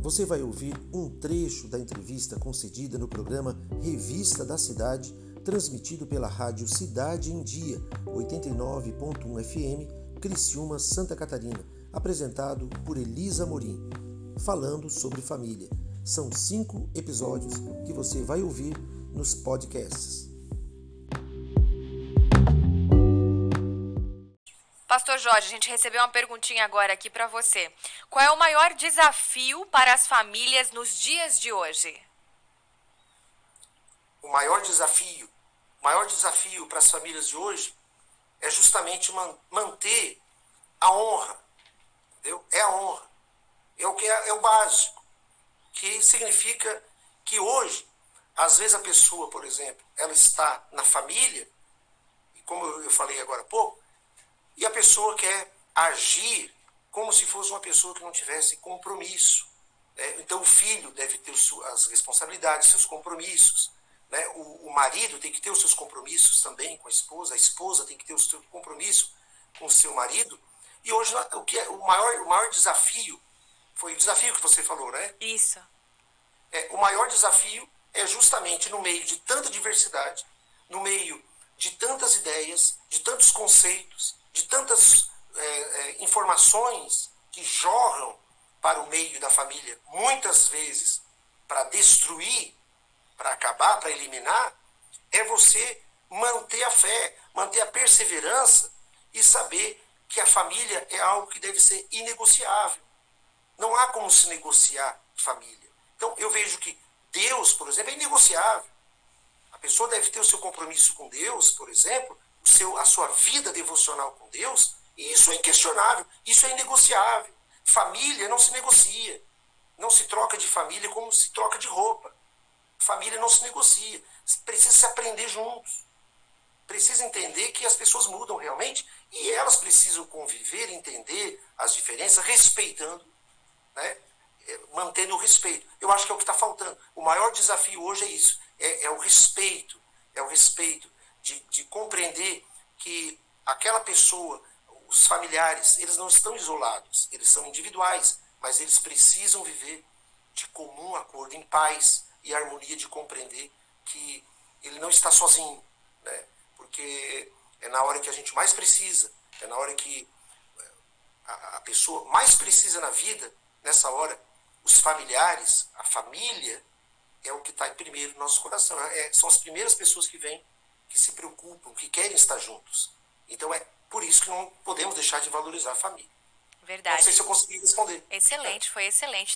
Você vai ouvir um trecho da entrevista concedida no programa Revista da Cidade, transmitido pela rádio Cidade em Dia, 89.1 FM, Criciúma, Santa Catarina, apresentado por Elisa Morim, falando sobre família. São cinco episódios que você vai ouvir nos podcasts. Pastor Jorge, a gente recebeu uma perguntinha agora aqui para você. Qual é o maior desafio para as famílias nos dias de hoje? O maior desafio, maior desafio para as famílias de hoje é justamente man manter a honra, entendeu? É a honra, é o que é, é o básico, que significa que hoje, às vezes a pessoa, por exemplo, ela está na família como eu falei agora há pouco pessoa quer agir como se fosse uma pessoa que não tivesse compromisso. Né? Então, o filho deve ter as responsabilidades, seus compromissos. Né? O, o, marido tem que ter os seus compromissos também com a esposa, a esposa tem que ter o seu compromisso com o seu marido. E hoje, o, que é, o, maior, o maior desafio foi o desafio que você falou, né? Isso. É, o maior desafio é justamente no meio de tanta diversidade, no meio de tantas ideias, de tantos conceitos, de tantas é, é, informações que jorram para o meio da família, muitas vezes para destruir, para acabar, para eliminar, é você manter a fé, manter a perseverança e saber que a família é algo que deve ser inegociável. Não há como se negociar família. Então, eu vejo que Deus, por exemplo, é inegociável. A pessoa deve ter o seu compromisso com Deus, por exemplo, seu, a sua vida devocional com Deus, e isso é inquestionável, isso é inegociável. Família não se negocia. Não se troca de família como se troca de roupa. Família não se negocia. Precisa se aprender juntos. Precisa entender que as pessoas mudam realmente e elas precisam conviver, entender as diferenças, respeitando, né? É, mantendo o respeito. Eu acho que é o que está faltando. O maior desafio hoje é isso: é, é o respeito. É o respeito de, de compreender que aquela pessoa, os familiares, eles não estão isolados, eles são individuais, mas eles precisam viver de comum acordo, em paz e harmonia, de compreender que ele não está sozinho, né? porque é na hora que a gente mais precisa, é na hora que eh, a, pessoa mais precisa na vida, nessa hora, os familiares, a família, é o que está em primeiro no nosso coração. É, são as primeiras pessoas que vêm que se preocupam, que querem estar juntos. Então é por isso que não podemos deixar de valorizar a família. Verdade. Não sei se eu consegui responder. Excelente, foi excelente.